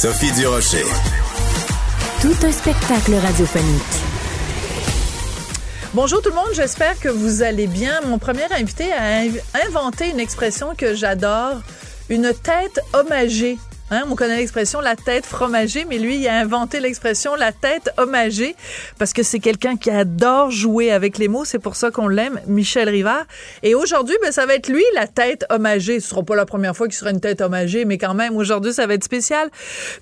Sophie Durocher. Tout un spectacle radiophonique. Bonjour tout le monde, j'espère que vous allez bien. Mon premier invité a inventé une expression que j'adore, une tête hommagée. Hein, on connaît l'expression la tête fromagée, mais lui, il a inventé l'expression la tête hommagée parce que c'est quelqu'un qui adore jouer avec les mots. C'est pour ça qu'on l'aime, Michel Rivard. Et aujourd'hui, ben, ça va être lui, la tête hommagée. Ce sera pas la première fois qu'il sera une tête hommagée, mais quand même, aujourd'hui, ça va être spécial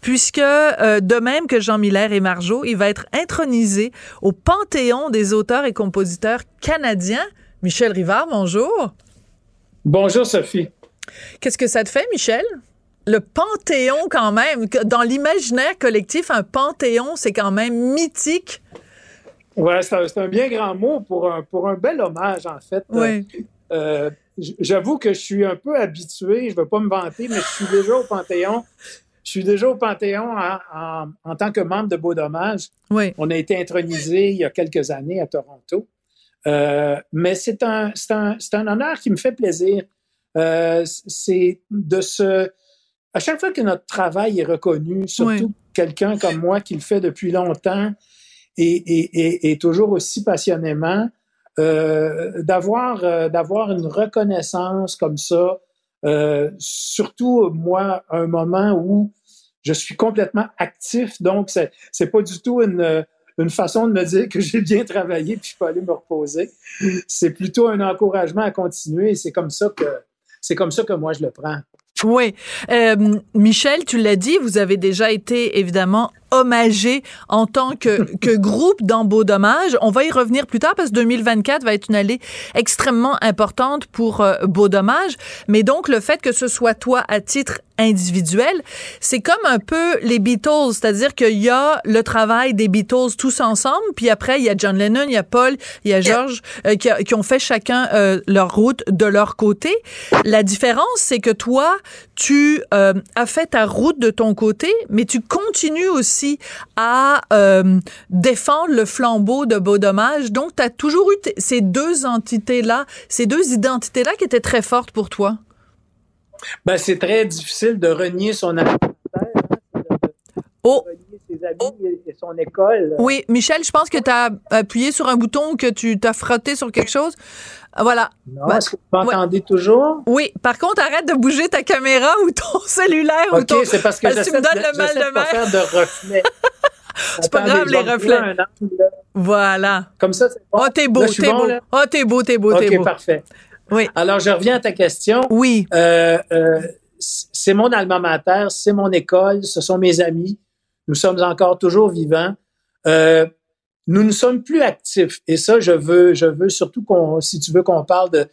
puisque, euh, de même que Jean Miller et Marjo, il va être intronisé au panthéon des auteurs et compositeurs canadiens. Michel Rivard, bonjour. Bonjour, Sophie. Qu'est-ce que ça te fait, Michel? Le panthéon quand même, dans l'imaginaire collectif, un panthéon, c'est quand même mythique. Ouais, c'est un, bien grand mot pour un, pour un bel hommage, en fait. Oui. Euh, J'avoue que je suis un peu habitué, je ne veux pas me vanter, mais je suis déjà au Panthéon. Je suis déjà au Panthéon en, en, tant que membre de Beau Dommage. Oui. On a été intronisé il y a quelques années à Toronto. Euh, mais c'est un, un, un, honneur qui me fait plaisir. Euh, c'est de se à chaque fois que notre travail est reconnu, surtout quelqu'un comme moi qui le fait depuis longtemps et, toujours aussi passionnément, euh, d'avoir euh, d'avoir une reconnaissance comme ça, euh, surtout moi, un moment où je suis complètement actif, donc c'est c'est pas du tout une une façon de me dire que j'ai bien travaillé puis je peux aller me reposer. C'est plutôt un encouragement à continuer. C'est comme ça que c'est comme ça que moi je le prends. Oui. Euh, Michel, tu l'as dit, vous avez déjà été évidemment hommagé en tant que, que groupe dans Beau Dommage. On va y revenir plus tard parce que 2024 va être une année extrêmement importante pour euh, Beau Dommage. Mais donc, le fait que ce soit toi à titre individuel, c'est comme un peu les Beatles, c'est-à-dire qu'il y a le travail des Beatles tous ensemble, puis après, il y a John Lennon, il y a Paul, il y a George, euh, qui, qui, ont fait chacun euh, leur route de leur côté. La différence, c'est que toi, tu euh, as fait ta route de ton côté, mais tu continues aussi à euh, défendre le flambeau de Beau Dommage. Donc, tu as toujours eu ces deux entités-là, ces deux identités-là qui étaient très fortes pour toi? Ben, c'est très difficile de renier son hein, Oh. Ses amis et son école. Oui, Michel, je pense que tu as appuyé sur un bouton, que tu t'as frotté sur quelque chose. Voilà. Non, est-ce que vous m'entendez toujours? Oui. Par contre, arrête de bouger ta caméra ou ton cellulaire ou ton. c'est parce que tu me donnes le mal de mer. faire de reflets. c'est pas grave, les reflets. voilà. Comme ça, c'est bon. Oh, t'es beau, t'es beau. Oh, t'es beau, t'es beau, t'es beau. OK, parfait. Oui. Alors, je reviens à ta question. Oui. Euh, euh, c'est mon alma mater, c'est mon école, ce sont mes amis. Nous sommes encore toujours vivants. Euh, nous ne sommes plus actifs. Et ça, je veux, je veux surtout qu'on, si tu veux qu'on parle de,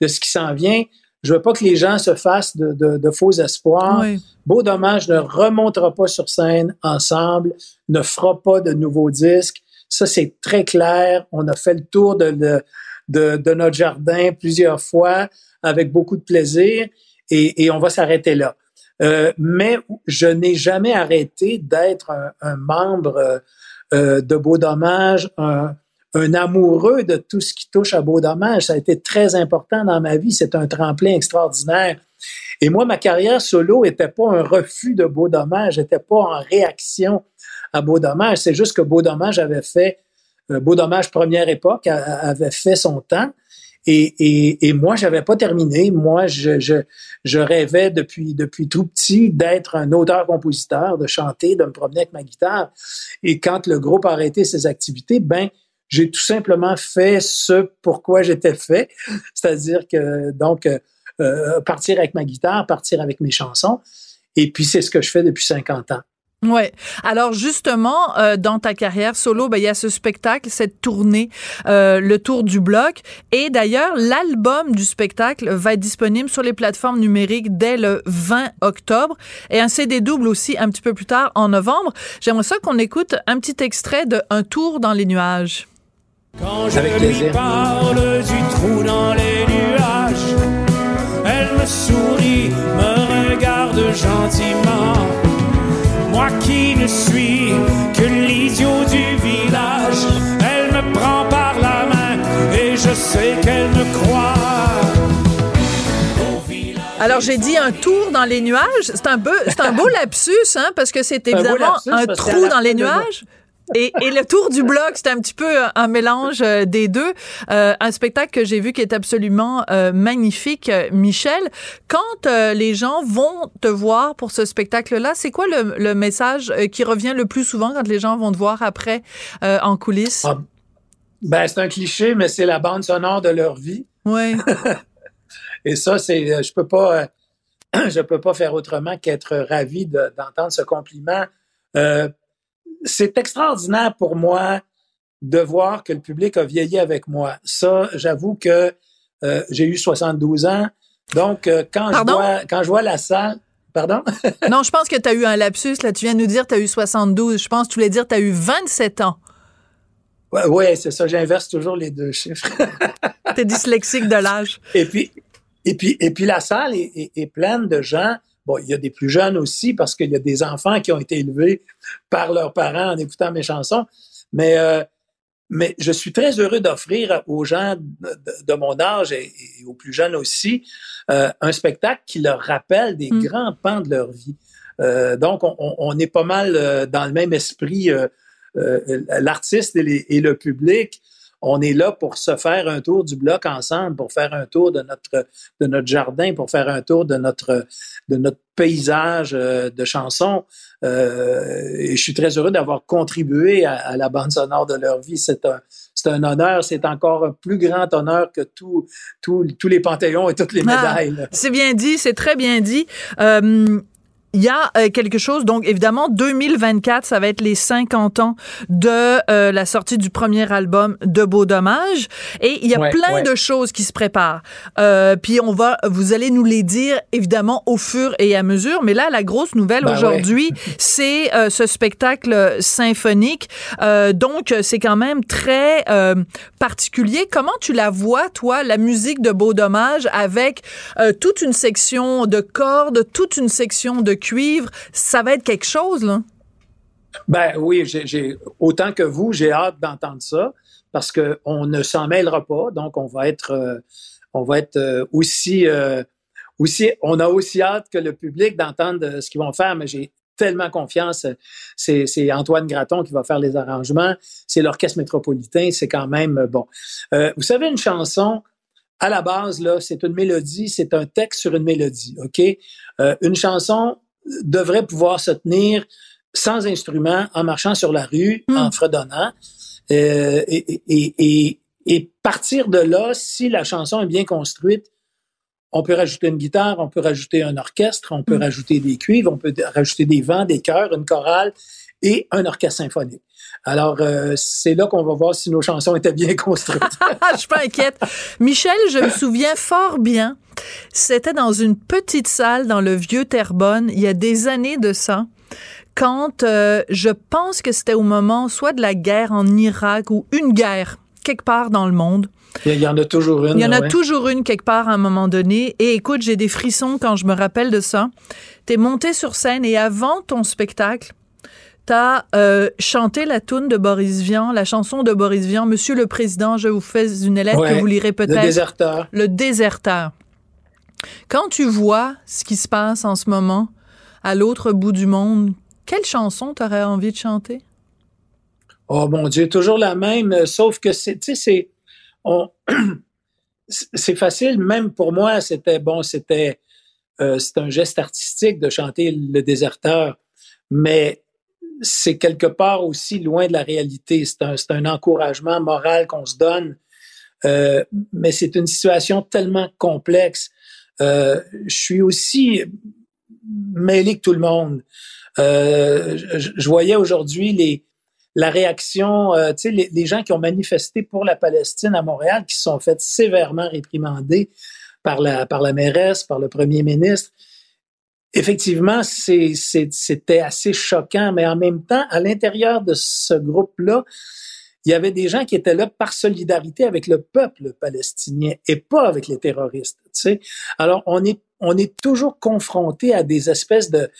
de ce qui s'en vient, je veux pas que les gens se fassent de, de, de faux espoirs. Beau dommage ne remontera pas sur scène ensemble, ne fera pas de nouveaux disques. Ça, c'est très clair. On a fait le tour de, de, de, notre jardin plusieurs fois avec beaucoup de plaisir et, et on va s'arrêter là. Euh, mais je n'ai jamais arrêté d'être un, un, membre euh, de Beau Dommage, un, amoureux de tout ce qui touche à Beau Dommage. Ça a été très important dans ma vie. C'est un tremplin extraordinaire. Et moi, ma carrière solo n'était pas un refus de Beau Dommage, n'était pas en réaction à Beau Dommage. C'est juste que Beau Dommage avait fait, euh, Beau Dommage première époque avait fait son temps. Et, et, et moi, j'avais pas terminé. Moi, je, je, je rêvais depuis, depuis tout petit d'être un auteur-compositeur, de chanter, de me promener avec ma guitare. Et quand le groupe a arrêté ses activités, ben, j'ai tout simplement fait ce pourquoi j'étais fait, c'est-à-dire que donc euh, partir avec ma guitare, partir avec mes chansons. Et puis c'est ce que je fais depuis 50 ans. Ouais. Alors justement, euh, dans ta carrière solo, ben, il y a ce spectacle, cette tournée, euh, le tour du bloc. Et d'ailleurs, l'album du spectacle va être disponible sur les plateformes numériques dès le 20 octobre et un CD double aussi un petit peu plus tard en novembre. J'aimerais ça qu'on écoute un petit extrait de Un tour dans les nuages. Quand je lui parle du trou dans les nuages, elle me sourit, me regarde gentiment moi qui ne suis que l'idiot du village. Elle me prend par la main et je sais qu'elle me croit. Alors j'ai dit un tour dans les nuages. C'est un beau, c'est un beau lapsus, hein, parce que c'est évidemment un, trou dans les nuages. Et, et, le tour du bloc, c'est un petit peu un mélange euh, des deux. Euh, un spectacle que j'ai vu qui est absolument euh, magnifique, Michel. Quand les gens vont te voir pour ce spectacle-là, c'est quoi le, le, message qui revient le plus souvent quand les gens vont te voir après en coulisses? Ah, ben, c'est un cliché, mais c'est la bande sonore de leur vie. Oui. et ça, c'est, je peux pas, je peux pas faire autrement qu'être ravi d'entendre ce compliment. C'est extraordinaire pour moi de voir que le public a vieilli avec moi. Ça, j'avoue que euh, j'ai eu 72 ans. Donc, euh, quand, je vois, quand je vois la salle... Pardon? non, je pense que tu as eu un lapsus. Là. Tu viens de nous dire que tu as eu 72. Je pense que tu voulais dire que tu as eu 27 ans. Oui, ouais, c'est ça. J'inverse toujours les deux chiffres. tu es dyslexique de l'âge. Et puis, et, puis, et puis, la salle est, est pleine de gens Bon, il y a des plus jeunes aussi parce qu'il y a des enfants qui ont été élevés par leurs parents en écoutant mes chansons. Mais, euh, mais je suis très heureux d'offrir aux gens de, mon âge et, aux plus jeunes aussi euh, un spectacle qui leur rappelle des mm. grands pans de leur vie. Euh, donc, on, on, est pas mal dans le même esprit, l'artiste et, et, le public on est là pour se faire un tour du bloc ensemble, pour faire un tour de notre de notre jardin, pour faire un tour de notre de notre paysage euh, de chansons. Euh, et je suis très heureux d'avoir contribué à, la bande sonore de leur vie. C'est un c'est un honneur, c'est encore un plus grand honneur que tous tous les panthéons et toutes les ah, médailles. c'est bien dit, c'est très bien dit. Euh, il y a euh, quelque chose, donc évidemment, 2024, ça va être les 50 ans de euh, la sortie du premier album de Beau Dommage. Et il y a plein de choses qui se préparent. Euh, puis on va, vous allez nous les dire, évidemment, au fur et à mesure. Mais là, la grosse nouvelle ben aujourd'hui, c'est ce spectacle symphonique. donc, c'est quand même très particulier. Comment tu la vois, toi, la musique de Beau Dommage, avec toute une section de cordes, toute une section de ça va être quelque chose, là? Ben oui, autant que vous, j'ai hâte d'entendre ça parce qu'on ne s'en mêlera pas, donc on va être, euh, on va être euh, aussi, euh, aussi, on a aussi hâte que le public d'entendre ce qu'ils vont faire, mais j'ai tellement confiance. C'est Antoine Graton qui va faire les arrangements, c'est l'orchestre métropolitain, c'est quand même bon. vous savez, une chanson, à la base, là, c'est une mélodie, c'est un texte sur une mélodie, OK? une chanson, devrait pouvoir se tenir sans instrument, en marchant sur la rue, hmm. en fredonnant. Euh, et, et, et, partir de là, si la chanson est bien construite, on peut rajouter une guitare, on peut rajouter un orchestre, on peut hmm. rajouter des cuivres, on peut rajouter des vents, des chœurs, une chorale et un orchestre symphonique. Alors, euh, c'est là qu'on va voir si nos chansons étaient bien construites. Je suis pas inquiète. Michel, je me souviens fort bien c'était dans une petite salle dans le vieux Terrebonne, il y a des années de ça quand euh, je pense que c'était au moment soit de la guerre en Irak ou une guerre quelque part dans le monde. Il y en a toujours une. Il y en a toujours une quelque part à un moment donné. Et écoute, j'ai des frissons quand je me rappelle de ça. T'es monté sur scène et avant ton spectacle, t'as euh, chanté la tune de Boris Vian, la chanson de Boris Vian, Monsieur le Président, je vous fais une lettre que vous lirez peut-être. Le déserteur. Le déserteur. Quand tu vois ce qui se passe en ce moment à l'autre bout du monde, quelle chanson t'aurais envie de chanter? Oh mon Dieu, toujours la même, sauf que c'est, tu sais, c'est, c'est facile, même pour moi, c'était bon, c'était, euh, c'est un geste artistique de chanter Le Déserteur, mais c'est quelque part aussi loin de la réalité. C'est un, un encouragement moral qu'on se donne, euh, mais c'est une situation tellement complexe. Euh, je suis aussi mêlé que tout le monde. Euh, je, voyais aujourd'hui les la réaction, euh, tu sais, les, les, gens qui ont manifesté pour la Palestine à Montréal, qui sont fait sévèrement réprimander par la par la mairesse, par le premier ministre. Effectivement, c'était assez choquant, mais en même temps, à l'intérieur de ce groupe-là, il y avait des gens qui étaient là par solidarité avec le peuple palestinien et pas avec les terroristes. Tu sais. Alors, on est, on est toujours confronté à des espèces de,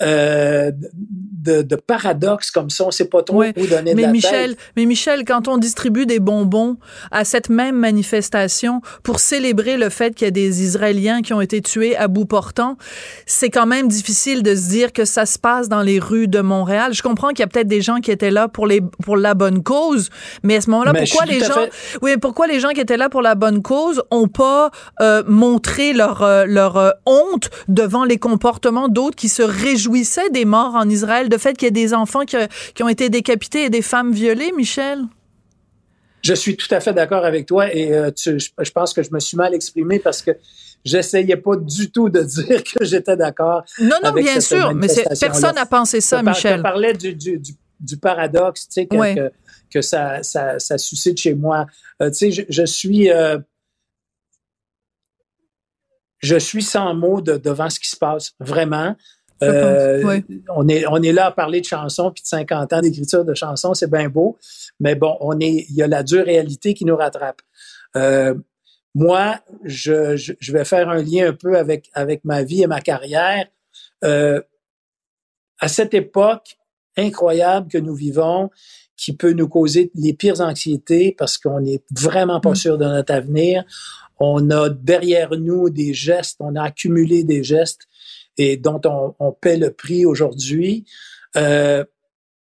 euh, de, de, paradoxes comme ça. On sait pas trop où donner mais de la Michel, tête. Mais Michel, quand on distribue des bonbons à cette même manifestation pour célébrer le fait qu'il y a des Israéliens qui ont été tués à bout portant, c'est quand même difficile de se dire que ça se passe dans les rues de Montréal. Je comprends qu'il y a peut-être des gens qui étaient là pour les pour la bonne cause, mais à ce moment-là, pourquoi les gens, fait... oui, pourquoi les gens qui étaient là pour la bonne cause ont pas euh, montré leur euh, leur euh, honte devant les comportements d'autres qui se réjouissait des morts en Israël, de fait qu'il y ait des enfants qui, qui, ont été décapités et des femmes violées, Michel? Je suis tout à fait d'accord avec toi et euh, tu, je, je, pense que je me suis mal exprimé parce que j'essayais pas du tout de dire que j'étais d'accord. Non, non, bien sûr, mais personne n'a pensé ça, je Michel. Tu parlais du, du, du, du, paradoxe, tu sais, que, oui. que, que, ça, ça, ça suscite chez moi. Euh, tu sais, je, je suis... Euh, je suis sans mots de, devant ce qui se passe, vraiment. Euh, oui. on, est, on est là à parler de chansons puis de 50 ans d'écriture de chansons, c'est bien beau, mais bon, on est, il y a la dure réalité qui nous rattrape. Euh, moi, je, je, je, vais faire un lien un peu avec, avec ma vie et ma carrière. Euh, à cette époque incroyable que nous vivons, qui peut nous causer les pires anxiétés parce qu'on n'est vraiment pas sûr de notre avenir, on a derrière nous des gestes, on a accumulé des gestes et dont on, on paie le prix aujourd'hui. Euh,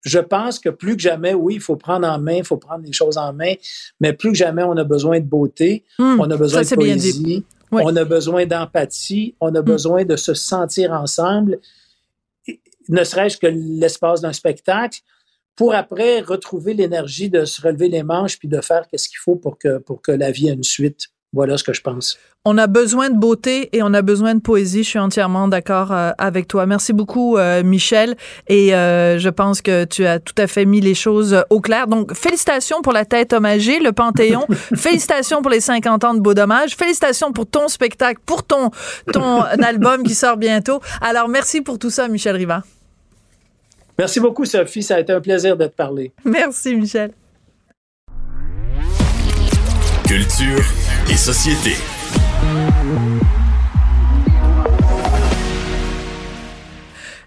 je pense que plus que jamais, oui, il faut prendre en main, il faut prendre les choses en main, mais plus que jamais, on a besoin de beauté, mmh, on a besoin ça, de poésie, oui. on a besoin d'empathie, on a mmh. besoin de se sentir ensemble, ne serait-ce que l'espace d'un spectacle, pour après retrouver l'énergie de se relever les manches puis de faire qu'est-ce qu'il faut pour que, pour que la vie ait une suite. Voilà ce que je pense. On a besoin de beauté et on a besoin de poésie. Je suis entièrement d'accord euh, avec toi. Merci beaucoup, euh, Michel. Et euh, je pense que tu as tout à fait mis les choses au clair. Donc, félicitations pour la tête hommagée, le Panthéon. félicitations pour les 50 ans de Beau Dommage. Félicitations pour ton spectacle, pour ton, ton album qui sort bientôt. Alors, merci pour tout ça, Michel Riva. Merci beaucoup, Sophie. Ça a été un plaisir de te parler. Merci, Michel. Culture et société.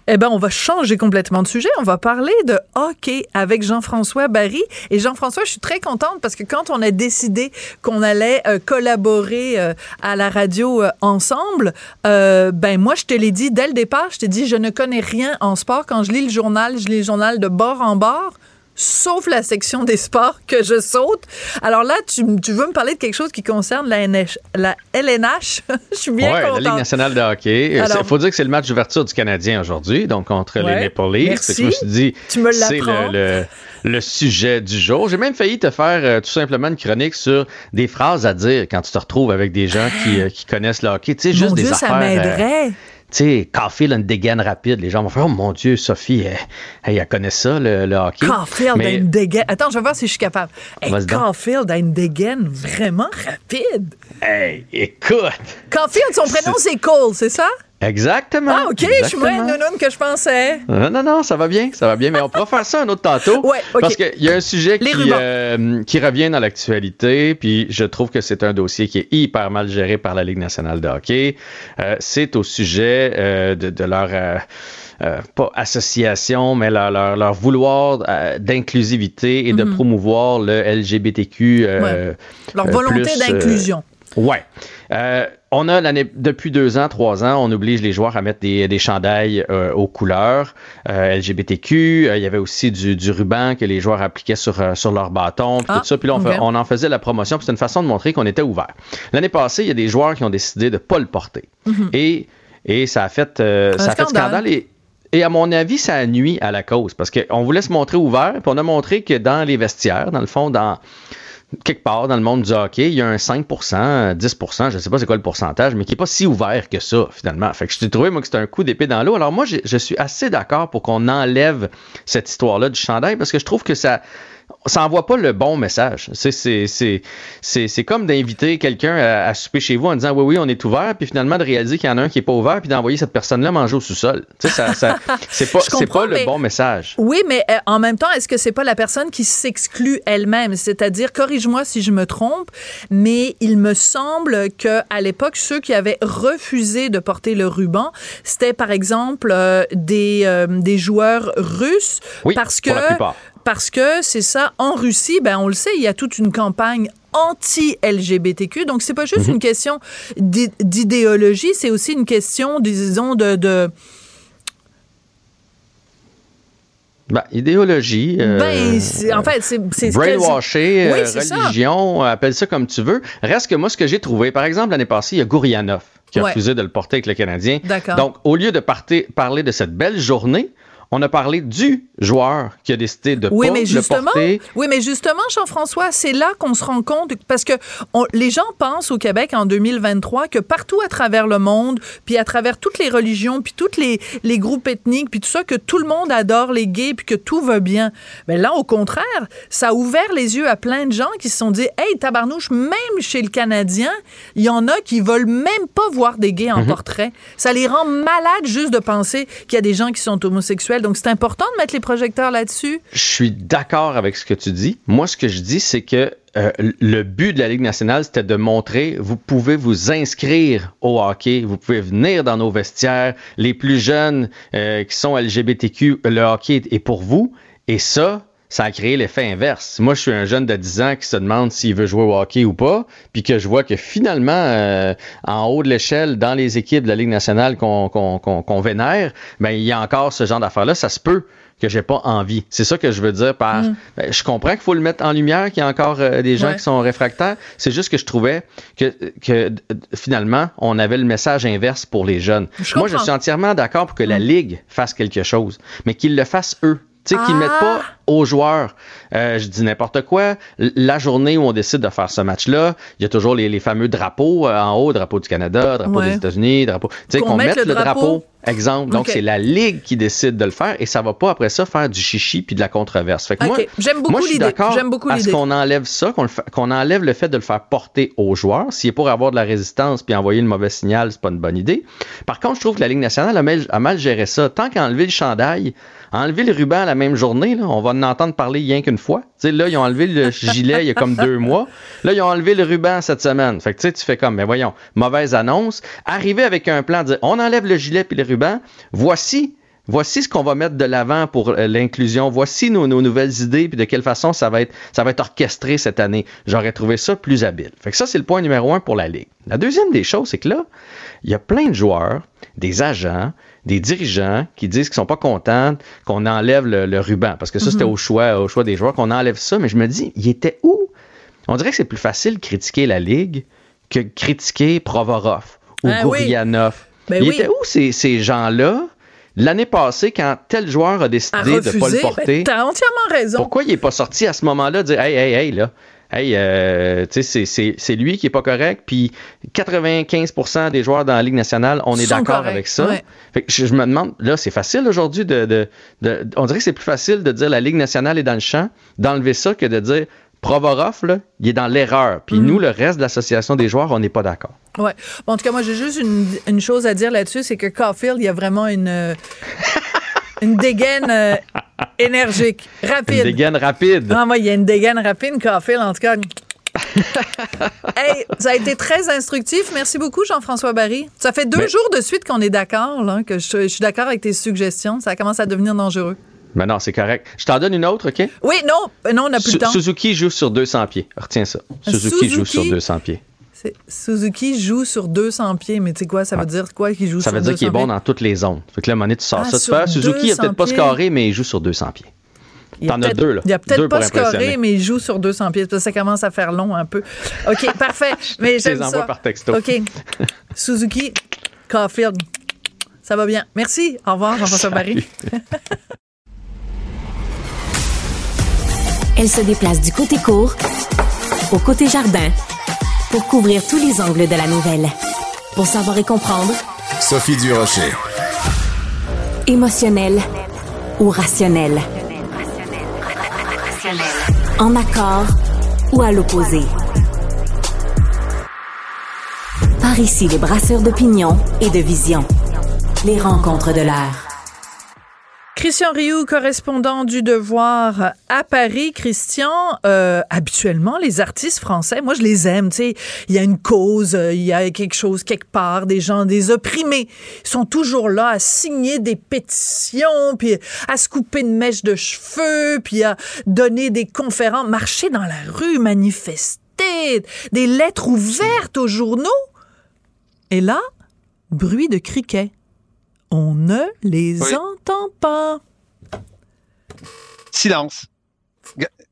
Eh ben, on va changer complètement de sujet. On va parler de hockey avec Jean-François Barry. Et Jean-François, je suis très contente parce que quand on a décidé qu'on allait euh, collaborer euh, à la radio euh, ensemble, ben moi, je te l'ai dit dès le départ. Je t'ai dit, je ne connais rien en sport. Quand je lis le journal, je lis le journal de bord en bord sauf la section des sports que je saute. Alors là, tu, tu, veux me parler de quelque chose qui concerne la, NH, la LNH. je suis bien ouais, contente. la Ligue nationale de hockey. Il faut dire que c'est le match d'ouverture du Canadien aujourd'hui, donc contre ouais, les Maple Leafs. Je me suis dit, tu me c'est le, le, le, sujet du jour. J'ai même failli te faire euh, tout simplement une chronique sur des phrases à dire quand tu te retrouves avec des gens qui, euh, qui connaissent le hockey. Tu sais, juste Mon des Dieu, affaires. ça m'aiderait. Euh, sais, Caulfield a une dégaine rapide. Les gens vont faire, oh mon Dieu, Sophie, elle, elle, elle connaît ça, le, le hockey. Caulfield Mais- a une dégaine. Attends, je vais voir si je suis capable. Hey. Caulfield a une dégaine vraiment rapide. Hey, écoute! Caulfield, son prénom, c'est Cole, c'est ça? Exactement. Ah, OK, je suis moins exactement. nounoune que je pensais. Non, non, non, ça va bien, ça va bien, mais on pourra faire ça un autre tantôt. Ouais, OK. Parce qu'il y a un sujet qui, euh, qui revient dans l'actualité, puis je trouve que c'est un dossier qui est hyper mal géré par la Ligue nationale de hockey. Euh, c'est au sujet euh, de, de leur... euh, pas association, mais leur, leur, leur vouloir euh, d'inclusivité et de Mhm. promouvoir le LGBTQ. euh, Leur volonté d'inclusion. Ouais. Euh, on a l'année depuis deux ans, trois ans, on oblige les joueurs à mettre des, des chandails euh, aux couleurs euh, LGBTQ. Euh, il y avait aussi du, du ruban que les joueurs appliquaient sur, euh, sur leur bâton, puis Ah, tout ça. Puis là, on, ok. fait- on en faisait la promotion. puis C'est une façon de montrer qu'on était ouvert. L'année passée, il y a des joueurs qui ont décidé de pas le porter. Et, et ça a fait, euh, ça a fait scandale. scandale. Et, et à mon avis, ça a nuit à la cause parce qu'on voulait se montrer ouvert, puis on a montré que dans les vestiaires, dans le fond, dans quelque part dans le monde du hockey, il y a un 5 10 je ne sais pas c'est quoi le pourcentage, mais qui n'est pas si ouvert que ça, finalement. Fait que je t'ai trouvé, moi, que c'était un coup d'épée dans l'eau. Alors, moi, je suis assez d'accord pour qu'on enlève cette histoire-là du chandail parce que je trouve que ça ça envoie pas le bon message. C'est comme d'inviter quelqu'un à, souper chez vous en disant oui, oui, on est ouvert, puis finalement de réaliser qu'il y en a un qui est pas ouvert, puis d'envoyer cette personne-là manger au sous-sol. Ça, ça, c'est pas, pas le bon message. Oui, mais euh, en même temps, est-ce que c'est pas la personne qui s'exclut elle-même? C'est-à-dire, corrige-moi si je me trompe, mais il me semble que à l'époque, ceux qui avaient refusé de porter le ruban, c'était par exemple euh, des, euh, des joueurs russes. Oui, parce que pour la plupart parce que c'est ça, en Russie, ben on le sait, il y a toute une campagne anti-LGBTQ. Donc, c'est pas juste mhm. une question d'idéologie, c'est aussi une question, disons, de... de ben, idéologie. Euh, ben, en fait, c'est. Brainwashing, oui, euh, religion, appelle ça comme tu veux. Reste que moi, ce que j'ai trouvé, par exemple, l'année passée, il y a Gourianov qui a refusé de le porter avec le Canadien. Donc, au lieu de parler de cette belle journée, on a parlé du joueur qui a décidé de oui, pas mais justement, le porter. Oui, mais justement, Jean-François, c'est là qu'on se rend compte, parce que les gens pensent au Québec en 2023 que partout à travers le monde, puis à travers toutes les religions, puis tous les, les groupes ethniques, puis tout ça, que tout le monde adore les gays, puis que tout va bien. Mais là, au contraire, ça a ouvert les yeux à plein de gens qui se sont dit, hey, tabarnouche, même chez le Canadien, il y en a qui veulent même pas voir des gays en mhm. portrait. Ça les rend malades juste de penser qu'il y a des gens qui sont homosexuels. Donc, c'est important de mettre les projecteurs là-dessus. Je suis d'accord avec ce que tu dis. Moi, ce que je dis, c'est que euh, le but de la Ligue nationale, c'était de montrer, vous pouvez vous inscrire au hockey, vous pouvez venir dans nos vestiaires, les plus jeunes euh, qui sont LGBTQ, le hockey est pour vous. Et ça, ça a créé l'effet inverse. Moi, je suis un jeune de 10 ans qui se demande s'il veut jouer au hockey ou pas, puis que je vois que finalement, euh, en haut de l'échelle, dans les équipes de la Ligue nationale qu'on vénère, ben, il y a encore ce genre d'affaires-là. Ça se peut que j'ai pas envie. C'est ça que je veux dire par. Mm. Ben, je comprends qu'il faut le mettre en lumière, qu'il y a encore euh, des gens qui sont réfractaires. C'est juste que je trouvais que, que finalement, on avait le message inverse pour les jeunes. Moi, je suis entièrement d'accord pour que la mm. Ligue fasse quelque chose, mais qu'ils le fassent eux. Tu sais, qu'ils mettent pas ah! aux joueurs. Euh, je dis n'importe quoi. La journée où on décide de faire ce match-là, il y a toujours les, fameux drapeaux euh, en haut, drapeau du Canada, drapeau des États-Unis, drapeau. Tu sais, qu'on mette, le, drapeau. Exemple. Donc, c'est la Ligue qui décide de le faire et ça va pas après ça faire du chichi puis de la controverse. Fait que moi, j'aime beaucoup l'idée. J'aime beaucoup l'idée. qu'on enlève ça, qu'on, enlève le fait de le faire porter aux joueurs. S'il est pour avoir de la résistance puis envoyer le mauvais signal, c'est pas une bonne idée. Par contre, je trouve que la Ligue nationale a mal, a mal géré ça. Tant qu'enlever le chandail, enlever le ruban la même journée, là, on va en entendre parler rien qu'une fois. sais, là, ils ont enlevé le gilet il y a comme deux mois. Là, ils ont enlevé le ruban cette semaine. Fait que tu fais comme, mais voyons, mauvaise annonce. Arriver avec un plan, dire, on enlève le gilet puis le ruban. Voici Voici ce qu'on va mettre de l'avant pour euh, l'inclusion. Voici nos, nouvelles idées, puis de quelle façon ça va être, ça va être orchestré cette année. J'aurais trouvé ça plus habile. Fait que ça, c'est le point numéro un pour la Ligue. La deuxième des choses, c'est que là, il y a plein de joueurs, des agents, des dirigeants qui disent qu'ils sont pas contents qu'on enlève le, ruban. Parce que ça, c'était mhm. au choix, au choix des joueurs qu'on enlève ça. Mais je me dis, il était où? On dirait que c'est plus facile de critiquer la Ligue que de critiquer Provorov ou ah, ben il était où ces, ces gens-là? L'année passée, quand tel joueur a décidé de ne pas le porter, ben, t'as entièrement raison. Pourquoi il n'est pas sorti à ce moment-là de dire Hey, hey, hey, là, hey, euh, c'est lui qui est pas correct, puis 95% des joueurs dans la Ligue nationale, on est d'accord avec ça. je, me demande, là, c'est facile aujourd'hui de, de, de, On dirait que c'est plus facile de dire la Ligue nationale est dans le champ, d'enlever ça, que de dire Provorov, là, il est dans l'erreur. Puis mhm. nous, le reste de l'association des joueurs, on n'est pas d'accord. Ouais. en tout cas, moi, j'ai juste une, une, chose à dire là-dessus, c'est que Caulfield, il y a vraiment une. Euh, une dégaine euh, énergique, rapide. Une dégaine rapide. Ah, moi, il y a une dégaine rapide, Caulfield, en tout cas. hey, ça a été très instructif. Merci beaucoup, Jean-François Barry. Ça fait deux jours de suite qu'on est d'accord, que je, je suis d'accord avec tes suggestions. Ça commence à devenir dangereux. Mais non, c'est correct. Je t'en donne une autre, OK? Oui, non, euh, non, on n'a plus le temps. Suzuki joue sur 200 pieds. Retiens ça. Suzuki, joue sur 200 pieds. Suzuki joue sur 200 pieds, mais tu sais quoi, ça veut dire quoi qu'il joue ça sur 200 Ça veut dire qu'il est bon dans toutes les zones. Fait que là, Monet, tu sors ah, ça. Tu fais, Suzuki, il a peut-être pas scoré, mais il joue sur 200 pieds. T'en as deux, là. Il a peut-être pas scoré, mais il joue sur 200 pieds. Ça commence à faire long un peu. OK, parfait. Mais j'aime ça. par texto. OK. Suzuki, Caulfield. Ça va bien. Merci. Au revoir, Jean-François Barry. Elle se déplace du côté court Info Côté Jardin pour couvrir tous les angles de la nouvelle. Pour savoir et comprendre, Sophie Durocher. émotionnel ou rationnel. En accord ou à l'opposé. Par ici, les brasseurs d'opinion et de vision. Les rencontres de l'air. Christian Rioux, correspondant du Devoir à Paris. Christian, euh, habituellement, les artistes français, moi, je les aime. Tu sais, il y a une cause, euh, il y a quelque chose quelque part, des gens, des opprimés, ils sont toujours là à signer des pétitions, puis à se couper une mèche de cheveux, puis à donner des conférences, marcher dans la rue, manifester, des lettres ouvertes aux journaux. Et là, bruit de criquets. On ne les Oui. entend pas. silence.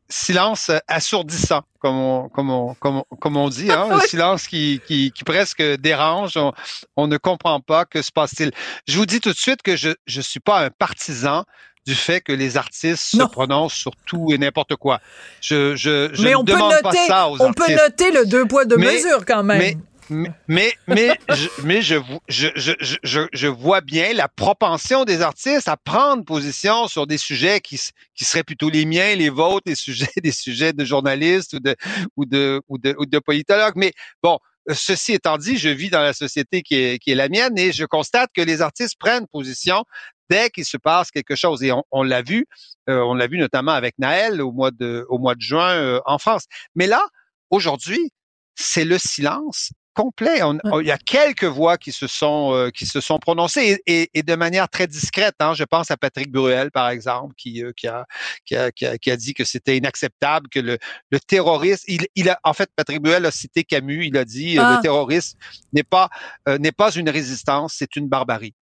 Silence assourdissant, comme on, comme on, comme on, comme on dit, hein, un Oui. silence qui, qui, qui presque dérange. On, on ne comprend pas que se passe-t-il. Je vous dis tout de suite que je ne suis pas un partisan du fait que les artistes Non. se prononcent sur tout et n'importe quoi. Je, je, je mais ne on peut demande noter, pas ça aux on artistes. peut noter le deux poids deux Mais- mesures quand même. mais- mais, mais, mais, je, je, je, je, je, vois bien la propension des artistes à prendre position sur des sujets qui, qui seraient plutôt les miens, les vôtres, des sujets, des sujets de journalistes ou de, ou de, ou de, ou de politologues. Mais bon, ceci étant dit, je vis dans la société qui est, qui est la mienne et je constate que les artistes prennent position dès qu'il se passe quelque chose. Et on, on l'a vu, euh, on l'a vu notamment avec Naël au mois de, au mois de juin euh, en France. Mais là, aujourd'hui, c'est le silence complet. On- on- il y a quelques voix qui se sont euh, qui se sont prononcées et, et- et de manière très discrète. Hein. Je pense à Patrick Bruel, par exemple, qui euh, qui a qui a, qui a, qui a dit que c'était inacceptable que le le terrorisme. Il, il a en fait Patrick Bruel a cité Camus. Il a dit euh, Ah. le terrorisme n'est pas euh, n'est pas une résistance, c'est une barbarie.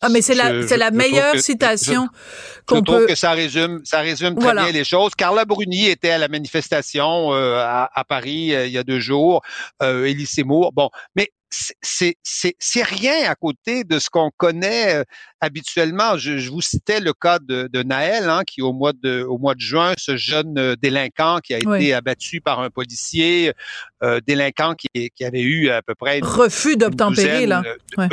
Ah, mais c'est la, je- c'est la je trouve meilleure que- citation Je qu'on trouve peut. que ça résume, ça résume très Voilà. bien les choses. Carla Bruni était à la manifestation euh, à, à Paris euh, il y a deux jours. Euh, Élie Seymour. Bon, mais c'est- c'est c'est c'est rien à côté de ce qu'on connaît euh, habituellement. Je, je vous citais le cas de, de Naël, hein, qui au mois de au mois de juin, ce jeune euh, délinquant qui a été abattu par un policier, euh, délinquant qui, qui avait eu à peu près une Refus d'obtempérer, là. Ouais.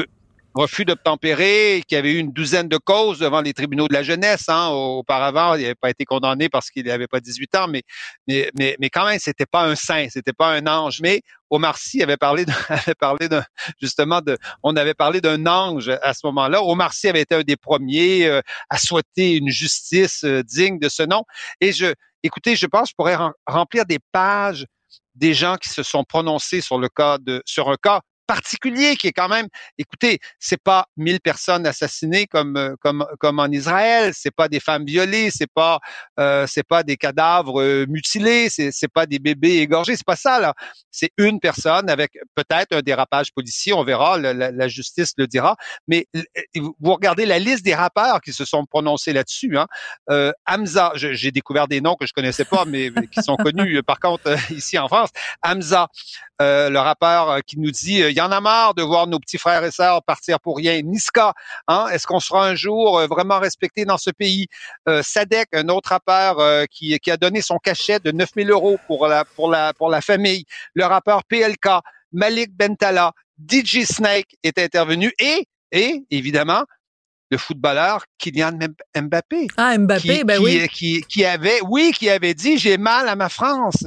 Refus d'obtempérer, qui avait eu une douzaine de causes devant les tribunaux de la jeunesse. Hein, auparavant, il n'avait pas été condamné parce qu'il n'avait pas 18 ans, mais, mais, mais, mais quand même, c'était pas un saint, c'était pas un ange. Mais Omar Sy avait parlé, avait parlé d'un, justement, de, on avait parlé d'un ange à ce moment-là. Omar Sy avait été un des premiers euh, à souhaiter une justice euh, digne de ce nom. Et je, écoutez, je pense que je pourrais rem- remplir des pages des gens qui se sont prononcés sur le cas de, sur un cas particulier qui est quand même, écoutez, c'est pas 1000 personnes assassinées comme euh, comme comme en Israël, c'est pas des femmes violées, c'est pas euh, c'est pas des cadavres euh, mutilés, c'est c'est pas des bébés égorgés, c'est pas ça là. C'est une personne avec peut-être un dérapage policier, on verra, la, la- la justice le dira. Mais vous regardez la liste des rappeurs qui se sont prononcés là-dessus. Hein. Euh, Hamza, j'ai découvert des noms que je connaissais pas, mais, qui sont connus euh, par contre ici en France. Hamza, le rappeur qui nous dit y en a marre de voir nos petits frères et sœurs partir pour rien. Niska, hein, est-ce qu'on sera un jour euh, vraiment respecté dans ce pays? Euh, Sadek, un autre rappeur euh, qui, qui a donné son cachet de 9000 euros pour la pour la pour la famille. Le rappeur PLK, Malik Bentala, DJ Snake est intervenu et et évidemment le footballeur Kylian Mb- Mbappé Ah, Mbappé, qui, ben qui- oui. qui, qui avait, oui, qui avait dit j'ai mal à ma France,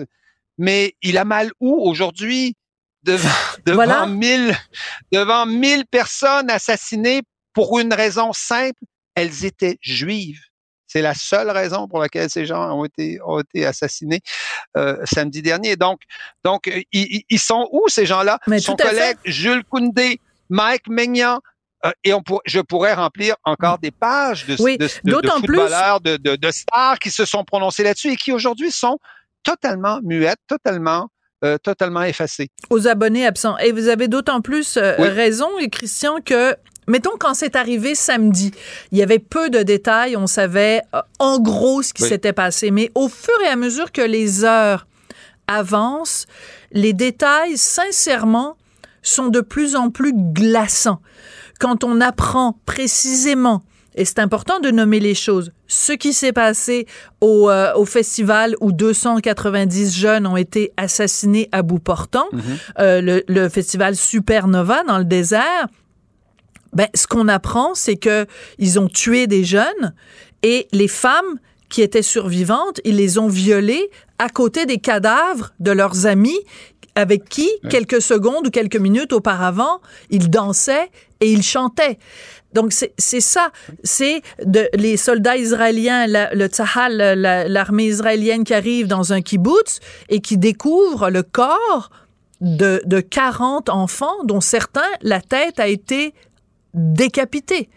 mais il a mal où aujourd'hui devant devant Voilà. mille devant mille personnes assassinées pour une raison simple, elles étaient juives. C'est la seule raison pour laquelle ces gens ont été ont été assassinés euh, samedi dernier. Donc donc euh, ils, ils- sont où ces gens-là? Son fait. collègue Jules Koundé, Mike Maignan. euh, et on pour- je pourrais remplir encore des pages de, Oui, de, de- de plus- footballeurs, de, de, de stars qui se sont prononcés là-dessus et qui aujourd'hui sont totalement muettes, totalement, euh, totalement effacées. aux abonnés absents. Et vous avez d'autant plus euh, Oui. raison, Christian, que mettons quand c'est arrivé samedi, il y avait peu de détails, on savait euh, en gros ce qui Oui. s'était passé, mais au fur et à mesure que les heures avancent, les détails, sincèrement, sont de plus en plus glaçants. Quand on apprend précisément et c'est important de nommer les choses. Ce qui s'est passé au, euh, au, festival où 290 jeunes ont été assassinés à bout portant, mhm. euh, le, le, festival Supernova dans le désert, ben, ce qu'on apprend, c'est que ils ont tué des jeunes et les femmes qui étaient survivantes, ils les ont violées à côté des cadavres de leurs amis avec qui, quelques secondes ou quelques minutes auparavant, ils dansaient et ils chantaient. Donc c'est ça, c'est de les soldats israéliens, le Tzahal, l'armée israélienne qui arrive dans un kibbutz et qui découvre le corps de, de 40 enfants dont certains la tête a été décapitée.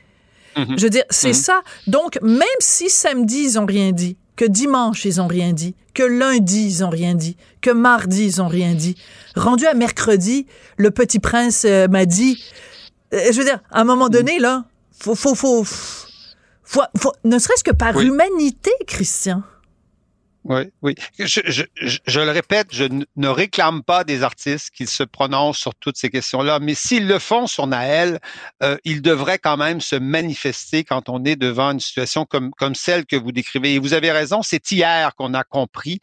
Mhm. Je veux dire, c'est mhm. ça. Donc même si samedi ils ont rien dit, que dimanche ils ont rien dit, que lundi ils ont rien dit, que mardi ils ont rien dit, rendu à mercredi, le petit prince euh, m'a dit je veux dire, à un moment donné, là, faut, faut, faut, faut, ne serait-ce que par humanité, Christian. Oui, oui. Je, je, je, le répète, je ne réclame pas des artistes qu'ils se prononcent sur toutes ces questions-là, mais s'ils le font sur Naël, euh, ils devraient quand même se manifester quand on est devant une situation comme, comme celle que vous décrivez. Et vous avez raison, c'est hier qu'on a compris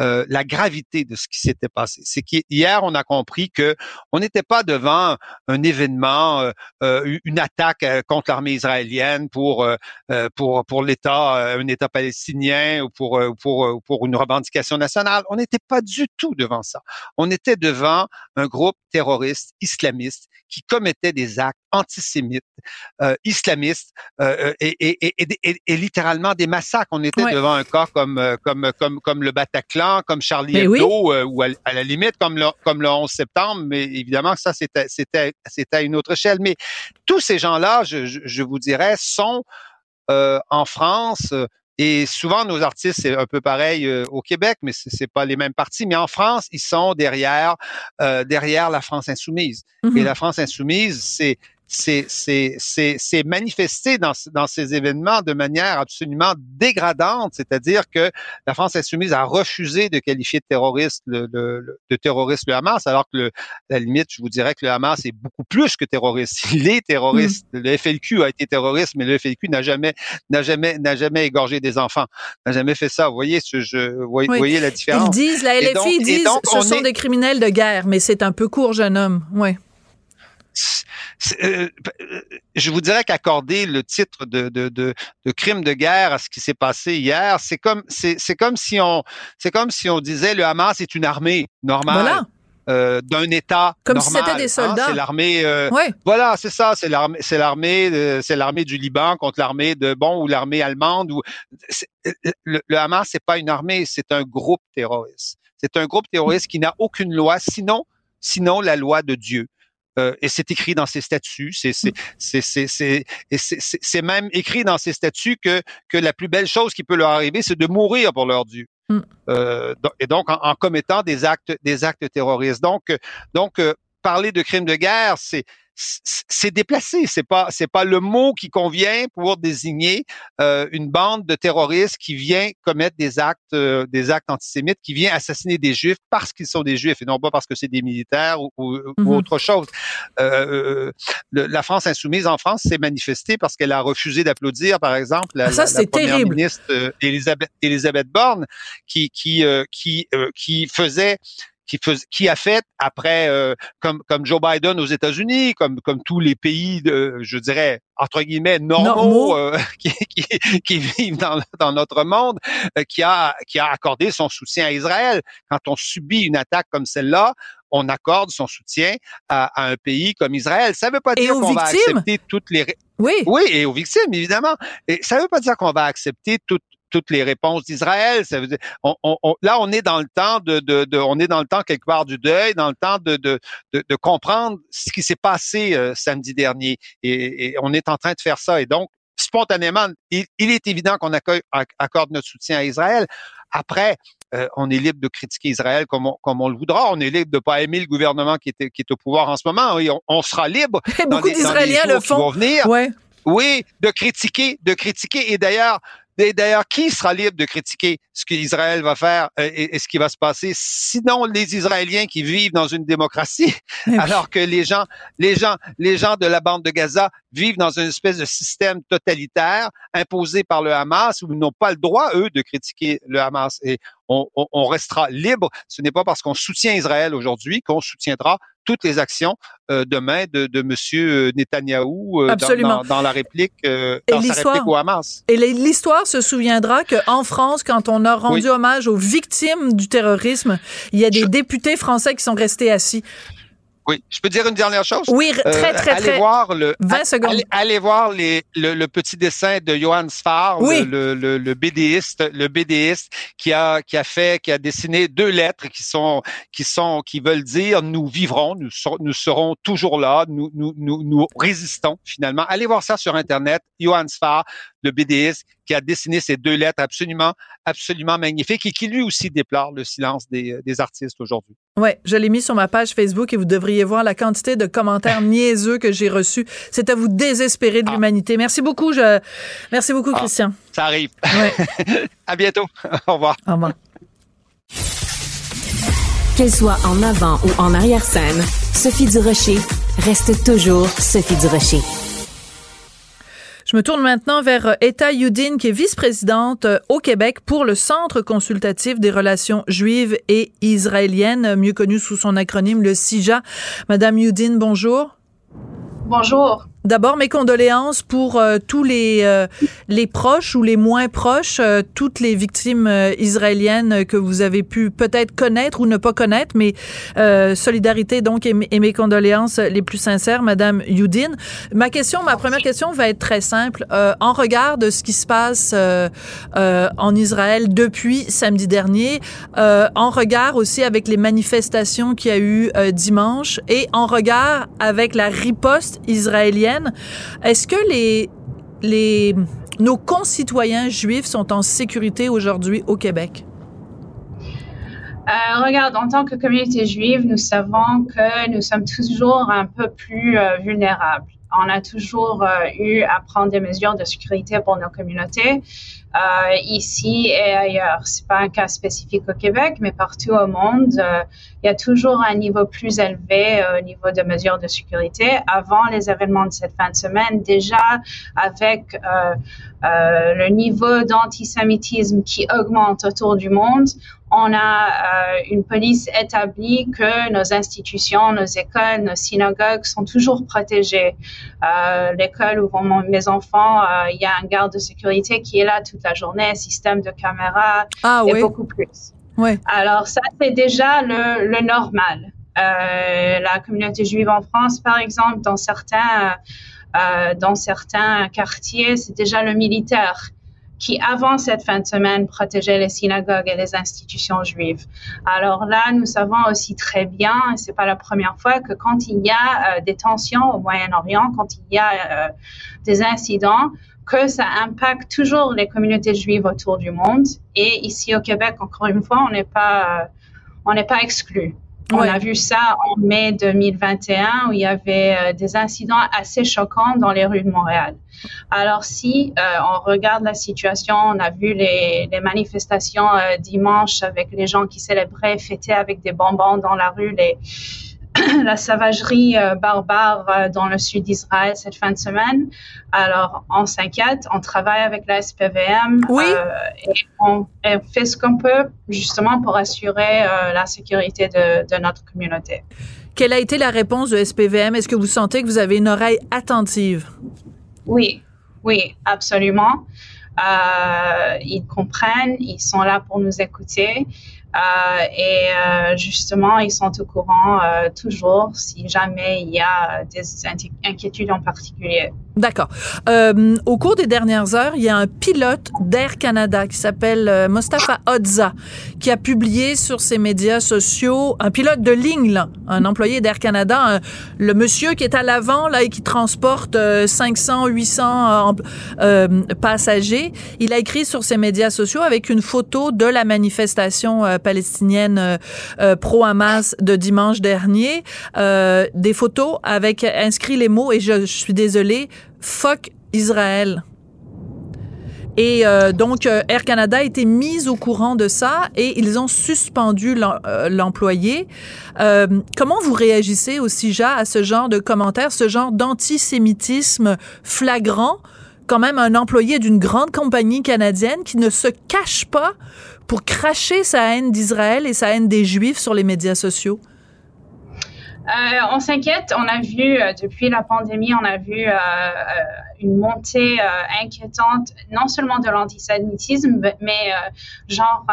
euh, la gravité de ce qui s'était passé. C'est qu'hier, on a compris que on n'était pas devant un événement, euh, euh une attaque euh, contre l'armée israélienne pour, euh, pour, pour l'État, un État palestinien ou pour, pour pour une revendication nationale. On n'était pas du tout devant ça. On était devant un groupe terroriste islamiste qui commettait des actes antisémites, euh, islamistes euh, et, et, et, et, littéralement des massacres. On était devant un cas comme euh, comme comme comme le Bataclan, comme Charlie Hebdo, euh, ou à, la limite comme le comme le 11 septembre. Mais évidemment, ça c'était c'était c'était à une autre échelle. Mais tous ces gens-là, je, je, je vous dirais, sont euh, en France et souvent, nos artistes, c'est un peu pareil euh, au Québec, mais c'est pas les mêmes partis. Mais en France, ils sont derrière, euh, derrière la France insoumise. Et mm-hmm. la France insoumise, c'est c'est manifesté dans, dans ces événements de manière absolument dégradante, c'est-à-dire que la France insoumise a refusé de qualifier de terroriste le, le, de terroriste le Hamas, alors que le, la limite, je vous dirais que le Hamas est beaucoup plus que terroriste. Il est terroriste. Mm. Le FLQ a été terroriste, mais le FLQ n'a jamais n'a jamais n'a jamais égorgé des enfants, n'a jamais fait ça. Vous voyez, ce, je, vous voyez, la différence. Ils disent, la LFI disent, ce sont des criminels de guerre, mais c'est un peu court, jeune homme. Ouais. Euh, je vous dirais qu'accorder le titre de, de, de, de, crime de guerre à ce qui s'est passé hier, c'est comme c'est comme si on c'est comme si on disait le Hamas est une armée normale. Euh, d'un État comme normal, si c'était des hein. soldats. c'est l'armée. Euh, Voilà, c'est ça. C'est l'armée. C'est l'armée. Euh, c'est l'armée du Liban contre l'armée de bon ou l'armée allemande. Ou le, le Hamas, c'est pas une armée, c'est un groupe terroriste. C'est un groupe terroriste qui n'a aucune loi, sinon sinon la loi de Dieu. Euh, et c'est écrit dans ses statuts. C'est c'est c'est c'est même écrit dans ses statuts que que la plus belle chose qui peut leur arriver, c'est de mourir pour leur Dieu. Mm. Euh, et donc en, en, commettant des actes des actes terroristes. Donc donc euh, parler de crimes de guerre, c'est c'est déplacé. C'est pas c'est pas le mot qui convient pour désigner euh, une bande de terroristes qui vient commettre des actes euh, des actes antisémites, qui vient assassiner des juifs parce qu'ils sont des juifs et non pas parce que c'est des militaires ou, ou, mmh autre chose. Euh, la France insoumise en France s'est manifestée parce qu'elle a refusé d'applaudir, par exemple, la, ah, la, première ministre Elisabeth, Elisabeth Borne, qui qui qui qui faisait qui, qui a fait après, euh, comme, comme Joe Biden aux États-Unis, comme, comme tous les pays, de, je dirais, entre guillemets, normaux euh, qui, qui, qui, vivent dans, dans notre monde, euh, qui, a, qui a accordé son soutien à Israël. Quand on subit une attaque comme celle-là, on accorde son soutien à, à, un pays comme Israël. Ça ne veut pas dire qu'on va accepter toutes les... Oui. Oui, et aux victimes, évidemment. Et ça ne veut pas dire qu'on va accepter toutes toutes les réponses d'Israël. Ça veut dire, on, on, là, on est dans le temps de, de, de, on est dans le temps quelque part du deuil, dans le temps de, de, de, de comprendre ce qui s'est passé euh, samedi dernier. Et, et, on est en train de faire ça. Et donc, spontanément, il, il est évident qu'on accorde notre soutien à Israël. Après, euh, on est libre de critiquer Israël comme on, comme on le voudra. On est libre de pas aimer le gouvernement qui est, qui est au pouvoir en ce moment. Oui, on, on sera libre. beaucoup d'Israéliens le font. Venir. Ouais. Oui, de critiquer, de critiquer. Et d'ailleurs, D'ailleurs, qui sera libre de critiquer ce qu'Israël va faire euh, et, ce qui va se passer Sinon, les Israéliens qui vivent dans une démocratie, eh alors que les gens, les gens, les gens de la bande de Gaza vivent dans une espèce de système totalitaire imposé par le Hamas où ils n'ont pas le droit, eux, de critiquer le Hamas. Et on, on restera libre. Ce n'est pas parce qu'on soutient Israël aujourd'hui qu'on soutiendra toutes les actions euh, demain de, de Monsieur Netanyahou euh, dans, dans, la réplique, euh, dans sa réplique au Hamas. Et l'histoire se souviendra qu'en France, quand on a rendu hommage aux victimes du terrorisme, il y a des députés français qui sont restés assis. Oui, je peux dire une dernière chose? Oui, très, très, très. Allez voir le, 20 secondes. Allez, voir les, le, le, petit dessin de Johann Sfar, le, le, le, BDiste, le BDiste qui a, qui a fait, qui a dessiné deux lettres qui sont, qui sont, qui veulent dire nous vivrons, nous, nous serons toujours là, nous, nous, nous, nous résistons finalement. Allez voir ça sur Internet, Johann Sfar, le BDS, qui a dessiné ces deux lettres absolument, absolument magnifiques et qui lui aussi déplore le silence des, des artistes aujourd'hui. Oui, je l'ai mis sur ma page Facebook et vous devriez voir la quantité de commentaires niaiseux que j'ai reçus. C'est à vous désespérer de ah. l'humanité. Merci beaucoup, je... merci beaucoup, ah, Christian. Ça arrive. Ouais. à bientôt. Au revoir. Au revoir. Qu'elle soit en avant ou en arrière-scène, Sophie Durocher reste toujours Sophie Durocher. Je me tourne maintenant vers euh, Etta Youdin, qui est vice-présidente euh, au Québec pour le Centre consultatif des relations juives et israéliennes, mieux connu sous son acronyme le CIJA. Madame Youdin, bonjour. Bonjour. D'abord, mes condoléances pour euh, tous les, euh, les proches ou les moins proches, euh, toutes les victimes israéliennes que vous avez pu peut-être connaître ou ne pas connaître, mais solidarité donc et, mes condoléances les plus sincères, Madame Youdin. Ma question, ma première question va être très simple. en regard de ce qui se passe en Israël depuis samedi dernier, en regard aussi avec les manifestations qu'il y a eu dimanche et en regard avec la riposte israélienne, est-ce que les, nos concitoyens juifs sont en sécurité aujourd'hui au Québec? Euh, regarde, en tant que communauté juive, nous savons que nous sommes toujours un peu plus euh, vulnérables. On a toujours euh, eu à prendre des mesures de sécurité pour nos communautés. Euh, ici et ailleurs. C'est pas un cas spécifique au Québec, mais partout au monde, euh, il y a toujours un niveau plus élevé au niveau de mesures de sécurité. Avant les événements de cette fin de semaine, déjà avec le niveau d'antisémitisme qui augmente autour du monde, on a euh, une police établie que nos institutions, nos écoles, nos synagogues sont toujours protégées. Euh, L'école où vont mes enfants, euh, il y a un garde de sécurité qui est là toute la journée, système de caméra ah, et oui. beaucoup plus. Oui. Alors ça, c'est déjà le, le normal. La communauté juive en France, par exemple, dans certains, dans certains quartiers, c'est déjà le militaire qui, avant cette fin de semaine, protégeait les synagogues et les institutions juives. Alors là, nous savons aussi très bien, et c'est pas la première fois, que quand il y a euh, des tensions au Moyen-Orient, quand il y a euh, des incidents, que ça impacte toujours les communautés juives autour du monde. Et ici au Québec, encore une fois, on n'est pas, on n'est pas exclu. On a vu ça en mai 2021 où il y avait euh, des incidents assez choquants dans les rues de Montréal. Alors si euh, on regarde la situation, on a vu les, les manifestations euh, dimanche avec les gens qui célébraient, fêtaient avec des bonbons dans la rue, les, la sauvagerie euh, barbare euh, dans le sud d'Israël cette fin de semaine. Alors, on s'inquiète, on travaille avec la SPVM oui. euh, et on, on, fait ce qu'on peut justement pour assurer la sécurité de, de, notre communauté. Quelle a été la réponse de SPVM? Est-ce que vous sentez que vous avez une oreille attentive? Oui, oui, absolument. Euh, ils comprennent, ils sont là pour nous écouter. Euh, et euh, justement, ils sont au courant euh, toujours si jamais il y a des inquiétudes en particulier. D'accord. Euh, au cours des dernières heures, il y a un pilote d'Air Canada qui s'appelle euh, Mostafa Odza qui a publié sur ses médias sociaux, un pilote de ligne, un employé d'Air Canada, le monsieur qui est à l'avant là et qui transporte euh, 500, 800 euh, passagers. Il a écrit sur ses médias sociaux avec une photo de la manifestation euh, palestinienne euh, pro-Hamas de dimanche dernier, des photos avec inscrit les mots et je, je suis désolée fuck Israël. Et euh, donc, euh, Air Canada a été mise au courant de ça et ils ont suspendu euh, l'employé. comment vous réagissez aussi, Ja, à ce genre de commentaires, ce genre d'antisémitisme flagrant? Quand même un employé d'une grande compagnie canadienne qui ne se cache pas pour cracher sa haine d'Israël et sa haine des Juifs sur les médias sociaux. Euh, on s'inquiète. On a vu euh, depuis la pandémie, on a vu euh, une montée inquiétante, non seulement de l'antisémitisme, mais genre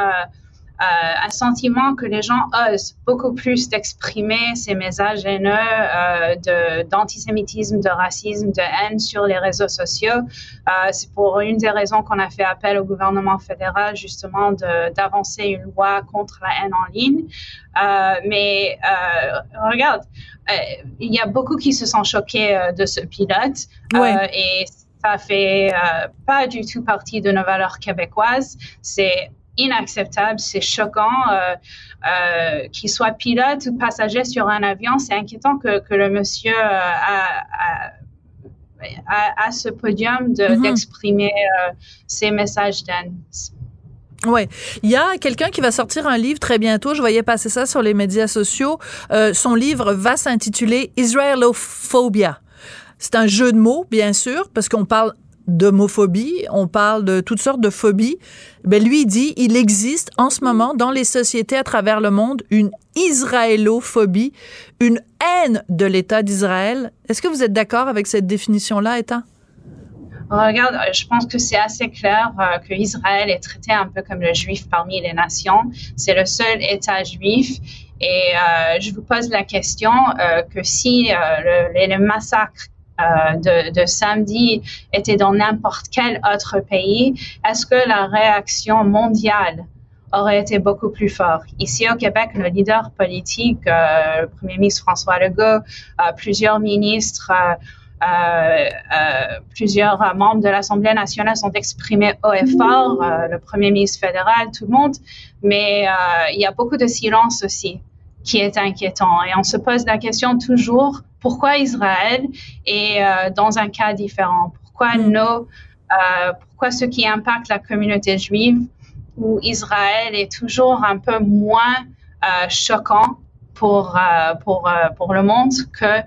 un sentiment que les gens osent beaucoup plus d'exprimer ces messages haineux euh, d'antisémitisme, de, racisme, de haine sur les réseaux sociaux. Euh, c'est pour une des raisons qu'on a fait appel au gouvernement fédéral justement d'avancer une loi contre la haine en ligne. Euh, mais euh, regarde, euh, il y a beaucoup qui se sont choqués de ce pilote et ça fait pas du tout partie de nos valeurs québécoises. C'est inacceptable, c'est choquant. Euh, euh, qu'il soit pilote ou passager sur un avion, c'est inquiétant que, que, le monsieur euh, a, ce podium mhm. d'exprimer de, ses messages d'haine. Ouais, il y a quelqu'un qui va sortir un livre très bientôt. Je voyais passer ça sur les médias sociaux. son livre va s'intituler Israelophobia. C'est un jeu de mots, bien sûr, parce qu'on parle d'homophobie, on parle de toutes sortes de phobies. Ben lui il dit il existe en ce moment dans les sociétés à travers le monde une israélophobie, une haine de l'État d'Israël. Est-ce que vous êtes d'accord avec cette définition-là, État? Regarde, euh, je pense que c'est assez clair euh, que Israël est traité un peu comme le juif parmi les nations. C'est le seul État juif. Et euh, je vous pose la question que si le, le massacre euh, de, samedi était dans n'importe quel autre pays, est-ce que la réaction mondiale aurait été beaucoup plus forte? Ici au Québec, le leader politique, euh, le Premier ministre François Legault, euh, plusieurs ministres, plusieurs membres de l'Assemblée nationale sont exprimés haut et fort, le Premier ministre fédéral, tout le monde, mais il y a beaucoup de silence aussi qui est inquiétant. Et on se pose la question toujours, pourquoi Israël est euh, dans un cas différent? Pourquoi mm. nos, euh, pourquoi ce qui impacte la communauté juive où Israël est toujours un peu moins euh, choquant pour, pour, pour le monde que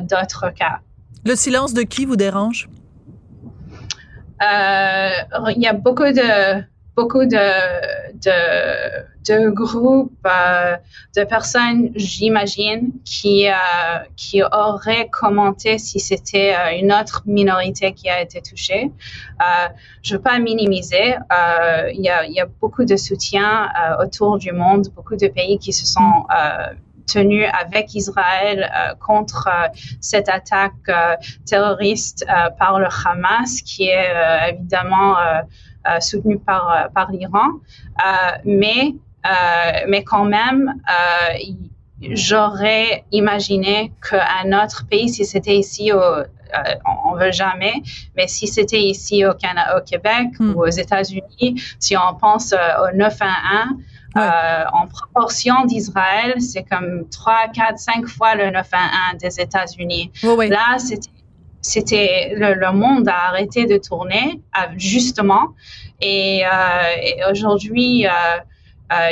d'autres cas? Le silence de qui vous dérange? Il y a beaucoup de beaucoup de, de, de groupes, euh, de personnes, j'imagine, qui, euh, qui auraient commenté si c'était euh, une autre minorité qui a été touchée. je ne veux pas minimiser. Il y, a, y, a, beaucoup de soutien autour du monde, beaucoup de pays qui se sont tenus avec Israël contre cette attaque terroriste par le Hamas, qui est évidemment euh, soutenu par, par l'Iran. Mais, mais quand même, j'aurais imaginé qu'un autre pays, si c'était ici au, on veut jamais, mais si c'était ici au, Canada, au Québec hmm. ou aux États-Unis, si on pense au 911, euh, en proportion d'Israël, c'est comme 3, 4, 5 fois le 911 des États-Unis. Là, c'était c'était le, monde a arrêté de tourner justement et, euh, aujourd'hui euh, euh,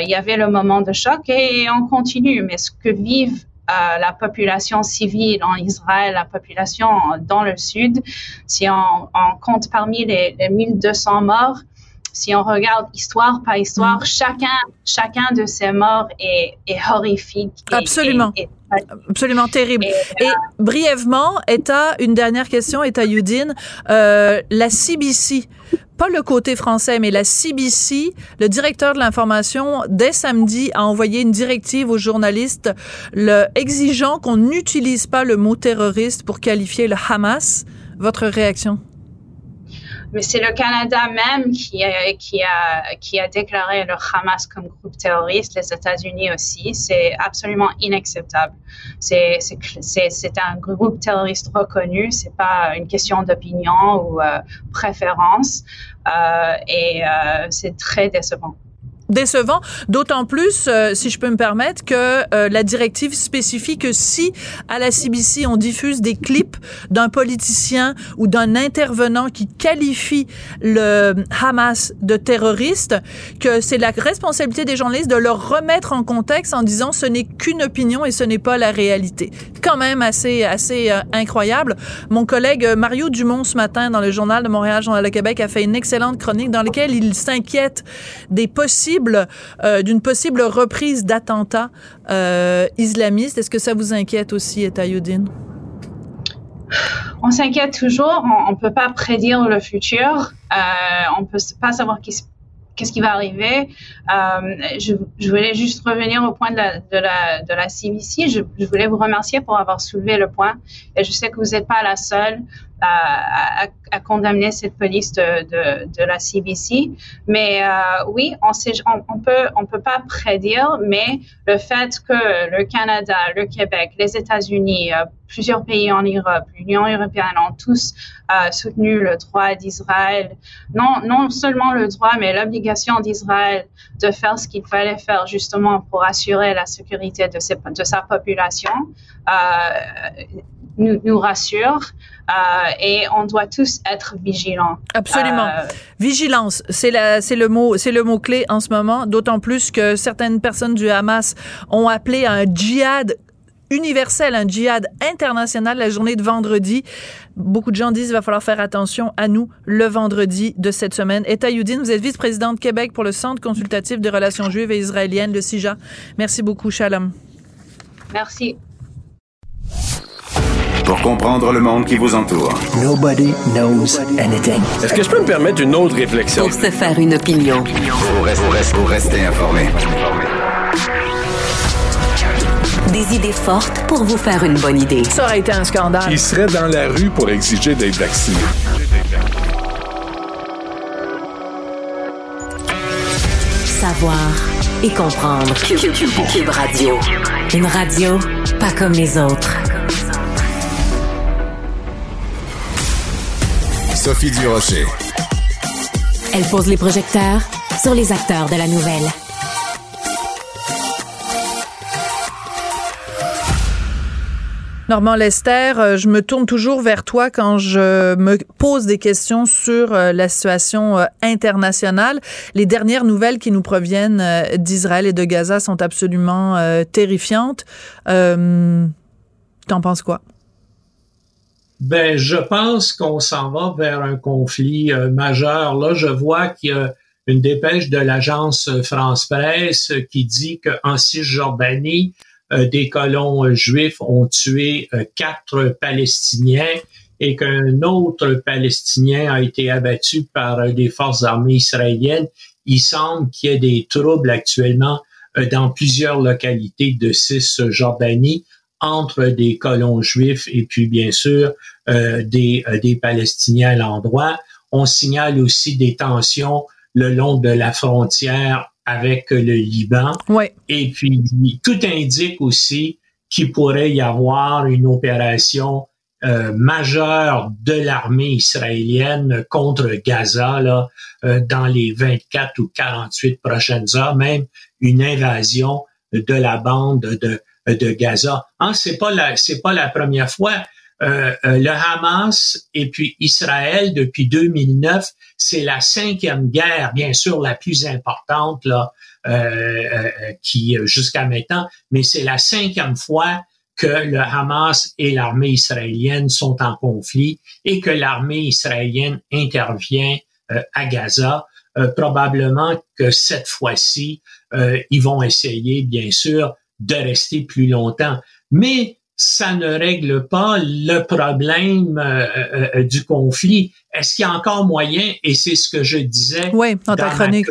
il y avait le moment de choc et, on continue. Mais ce que vivent la population civile en Israël, la population dans le sud, si on, compte parmi les, les 1200 morts, si on regarde histoire par histoire, mm. chacun, chacun de ces morts est, horrifique. Absolument. Absolument terrible. Et, euh, brièvement, Eta, une dernière question, Eta Yudin, euh, la CBC, pas le côté français, mais la CBC, le directeur de l'information, dès samedi, a envoyé une directive aux journalistes le, exigeant qu'on n'utilise pas le mot terroriste pour qualifier le Hamas. Votre réaction? Mais c'est le Canada même qui a, qui, a, qui a déclaré le Hamas comme groupe terroriste, les États-Unis aussi. C'est absolument inacceptable. C'est un groupe terroriste reconnu, c'est pas une question d'opinion ou euh, préférence, euh, et euh, c'est très décevant. Décevant, d'autant plus, euh, si je peux me permettre, que euh, la directive spécifie que si à la CBC on diffuse des clips d'un politicien ou d'un intervenant qui qualifie le Hamas de terroriste, que c'est la responsabilité des journalistes de leur remettre en contexte en disant ce n'est qu'une opinion et ce n'est pas la réalité. Quand même assez assez euh, incroyable. Mon collègue Mario Dumont ce matin dans le journal de Montréal, Journal de Québec, a fait une excellente chronique dans laquelle il s'inquiète des possibles euh, d'une possible reprise d'attentats euh, islamistes. Est-ce que ça vous inquiète aussi, Etayoudine? On s'inquiète toujours. On ne peut pas prédire le futur. Euh, on ne peut pas savoir qui qu'est-ce qui va arriver. je, voulais juste revenir au point de la, CBC. Je, voulais vous remercier pour avoir soulevé le point. Et je sais que vous n'êtes pas la seule à, à, condamner cette police de, la CBC. Mais euh, oui, on, on, peut pas prédire, mais le fait que le Canada, le Québec, les États-Unis, euh, plusieurs pays en Europe, l'Union européenne ont tous euh, soutenu le droit d'Israël. Non, non seulement le droit, mais l'obligation d'Israël de faire ce qu'il fallait faire justement pour assurer la sécurité de, ses, de sa population. Euh, nous, nous rassure euh, et on doit tous être vigilants. Absolument. Euh, Vigilance, c'est la, c'est le mot, c'est le mot clé en ce moment. D'autant plus que certaines personnes du Hamas ont appelé à un djihad universel, un djihad international la journée de vendredi. Beaucoup de gens disent qu'il va falloir faire attention à nous le vendredi de cette semaine. Eta Youdine, vous êtes vice-présidente Québec pour le Centre consultatif des relations juives et israéliennes, le CIJA. Merci beaucoup, Shalom. Merci pour comprendre le monde qui vous entoure. Nobody knows anything. Est-ce que je peux me permettre une autre réflexion? Pour se faire une opinion. Pour rester, pour rester informé. Des idées fortes pour vous faire une bonne idée. Ça aurait été un scandale. Il serait dans la rue pour exiger d'être vacciné. Savoir et comprendre. Cube Radio. Une radio pas comme les autres. Sophie Durocher. Elle pose les projecteurs sur les acteurs de la nouvelle. Normand Lester, euh, je me tourne toujours vers toi quand je me pose des questions sur euh, la situation euh, internationale. Les dernières nouvelles qui nous proviennent d'Israël et de Gaza sont absolument terrifiantes. T'en penses quoi? Ben, je pense qu'on s'en va vers un conflit euh, majeur. Là, je vois qu'il y a une dépêche de l'agence France Presse qui dit qu'en Cisjordanie, euh, des colons euh, juifs ont tué quatre Palestiniens et qu'un autre Palestinien a été abattu par des forces armées israéliennes. Il semble qu'il y ait des troubles actuellement dans plusieurs localités de Cisjordanie entre des colons juifs et puis bien sûr euh, des, euh, des Palestiniens à l'endroit. On signale aussi des tensions le long de la frontière avec le Liban. Ouais. Et puis tout indique aussi qu'il pourrait y avoir une opération euh, majeure de l'armée israélienne contre Gaza là, euh, dans les 24 ou 48 prochaines heures, même une invasion de la bande de de Gaza. Hein, c'est pas la c'est pas la première fois. Euh, euh, le Hamas et puis Israël depuis 2009, c'est la cinquième guerre, bien sûr la plus importante là, euh, qui jusqu'à maintenant, mais c'est la cinquième fois que le Hamas et l'armée israélienne sont en conflit et que l'armée israélienne intervient à Gaza. probablement que cette fois-ci, ils vont essayer, bien sûr, de rester plus longtemps. Mais ça ne règle pas le problème euh, euh, euh, du conflit. Est-ce qu'il y a encore moyen, et c'est ce que je disais oui, dans, ta chronique.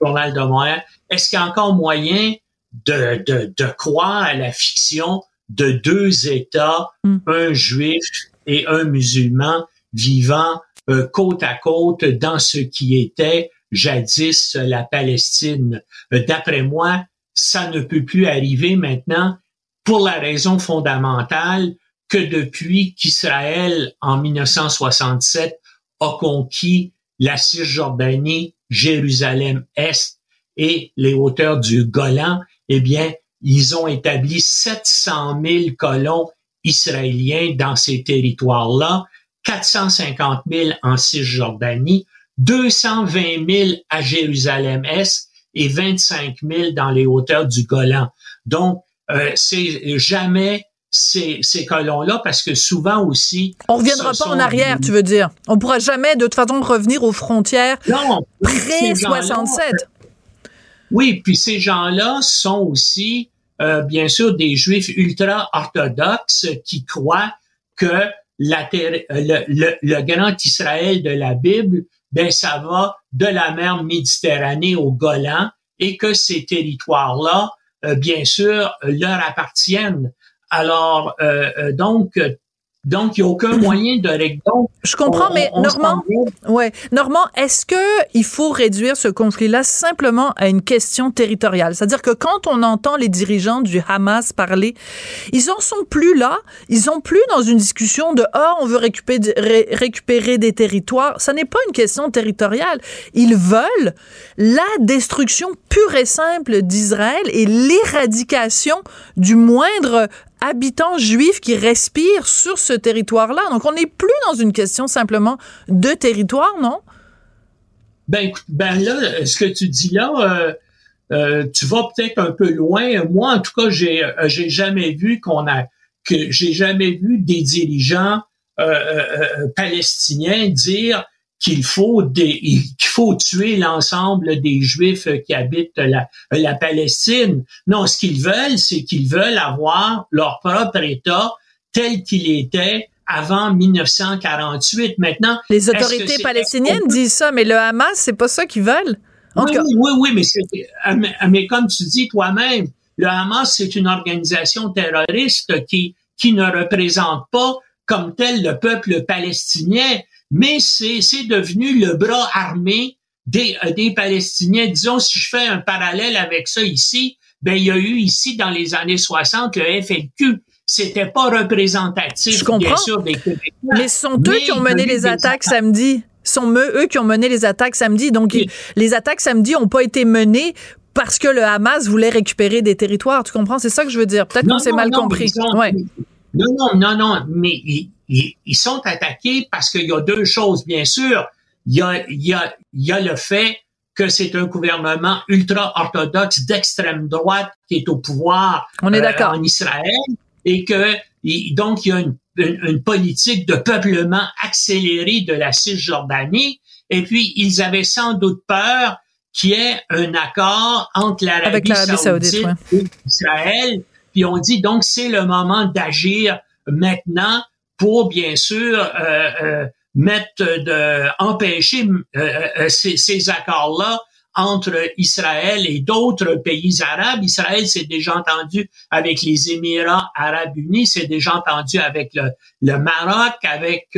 Journal de Montréal, est-ce qu'il y a encore moyen de, de, de croire à la fiction de deux États, hmm. un juif et un musulman, vivant côte à côte dans ce qui était jadis la Palestine? D'après moi, ça ne peut plus arriver maintenant pour la raison fondamentale que depuis qu'Israël, en 1967, a conquis la Cisjordanie, Jérusalem-Est et les hauteurs du Golan, eh bien, ils ont établi 700 000 colons israéliens dans ces territoires-là, 450 000 en Cisjordanie, 220 000 à Jérusalem-Est et 25 000 dans les hauteurs du Golan. Donc, euh, c'est jamais ces, ces colons-là parce que souvent aussi. On reviendra pas en arrière, tu veux dire. On pourra jamais de toute façon revenir aux frontières non, pré 67. Oui, puis ces gens-là sont aussi euh, bien sûr des juifs ultra orthodoxes qui croient que la terre, le, le, le, grand Israël de la Bible, ben ça va de la mer Méditerranée au Golan et que ces territoires-là, bien sûr, leur appartiennent. Alors, euh, euh donc, donc, il n'y a aucun moyen de régler. Je comprends, mais Normand, ouais, Normand, est-ce que il faut réduire ce conflit-là simplement à une question territoriale? C'est-à-dire que quand on entend les dirigeants du Hamas parler, ils en sont plus là. Ils sont plus dans une discussion de oh, on veut récupérer, récupérer des territoires. Ça n'est pas une question territoriale. Ils veulent la destruction pure et simple d'Israël et l'éradication du moindre habitants juifs qui respirent sur ce territoire-là. Donc, on n'est plus dans une question simplement de territoire, non? Ben, ben là, ce que tu dis là, euh, euh, tu vas peut-être un peu loin. Moi, en tout cas, j'ai euh, j'ai jamais vu qu'on a que j'ai jamais vu des dirigeants palestiniens dire qu'il faut qu'il faut tuer l'ensemble des Juifs qui habitent la, la Palestine. Non, ce qu'ils veulent, c'est qu'ils veulent avoir leur propre État tel qu'il était avant 1948. Maintenant, les autorités palestiniennes disent ça, mais le Hamas, c'est pas ça qu'ils veulent. oui, oui, oui, mais, mais, mais comme tu dis toi-même, le Hamas, c'est une organisation terroriste qui, qui ne représente pas comme tel le peuple palestinien mais c'est devenu le bras armé des, euh, des Palestiniens. Disons, si je fais un parallèle avec ça ici, ben il y a eu ici dans les années 60 le FLQ. C'était pas représentatif, je comprends. bien sûr, des Québécois. Mais ce sont eux qui ont mené les attaques samedi. Ce sont eux, eux qui ont mené les attaques samedi. Donc, les attaques samedi n'ont pas été menées parce que le Hamas voulait récupérer des territoires. Tu comprends? C'est ça que je veux dire. Peut-être qu'on s'est mal compris. ouais. Non, non, non, non, mais ils, sont attaqués parce qu'il y a deux choses, bien sûr. Il y a, il y a, il y a le fait que c'est un gouvernement ultra-orthodoxe d'extrême droite qui est au pouvoir On est euh, en Israël et que donc il y a une, une, politique de peuplement accéléré de la Cisjordanie. Et puis ils avaient sans doute peur qu'il y ait un accord entre l'Arabie saoudite, et Israël. Puis on dit donc c'est le moment d'agir maintenant pour bien sûr euh, euh, mettre de empêcher euh, ces, ces accords-là entre Israël et d'autres pays arabes. Israël s'est déjà entendu avec les Émirats arabes unis, c'est déjà entendu avec le, le Maroc, avec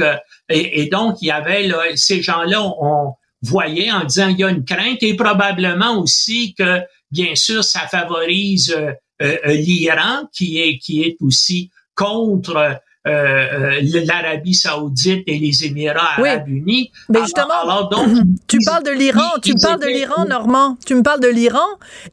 et, et, donc il y avait là, ces gens-là on voyait en disant il y a une crainte et probablement aussi que bien sûr ça favorise l'Iran qui est qui est aussi contre euh, euh, l'Arabie saoudite et les Émirats arabes unis. Mais justement, tu parles de l'Iran, tu parles de l'Iran, Normand, tu me parles de l'Iran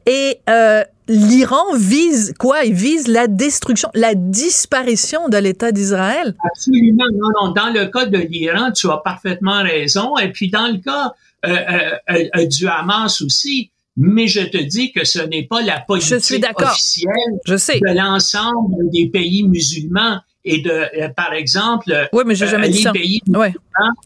et euh, l'Iran vise quoi? Il vise la destruction, la disparition de l'État d'Israël? Absolument, non, non. Dans le cas de l'Iran, tu as parfaitement raison. Et puis dans le cas du Hamas aussi, mais je te dis que ce n'est pas la politique officielle je sais. de l'ensemble des pays musulmans et de, euh, par exemple, oui, mais jamais euh, les pays ouais.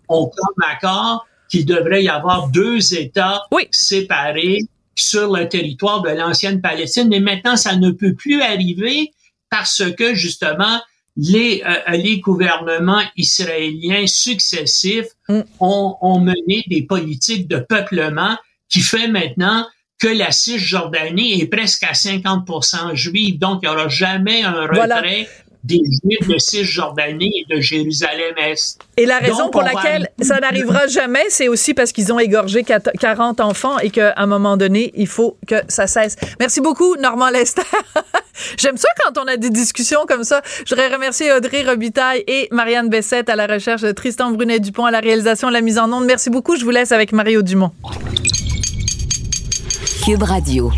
ont comme accord qu'il devrait y avoir deux États séparés sur le territoire de l'ancienne Palestine. Mais maintenant, ça ne peut plus arriver parce que justement, les, euh, les gouvernements israéliens successifs mm. ont, ont mené des politiques de peuplement qui fait maintenant que la Cisjordanie est presque à 50% juive. Donc, il n'y aura jamais un retrait des Juifs de Cisjordanie et de Jérusalem-Est. Et la raison pour laquelle ça n'arrivera jamais, c'est aussi parce qu'ils ont égorgé 40 enfants et qu'à un moment donné, il faut que ça cesse. Merci beaucoup, Normand Lester. J'aime ça quand on a des discussions comme ça. Je voudrais remercier Audrey Robitaille et Marianne Bessette à la recherche de Tristan Brunet-Dupont à la réalisation de la mise en onde. Merci beaucoup. Je vous laisse avec Mario Dumont. Cube Radio.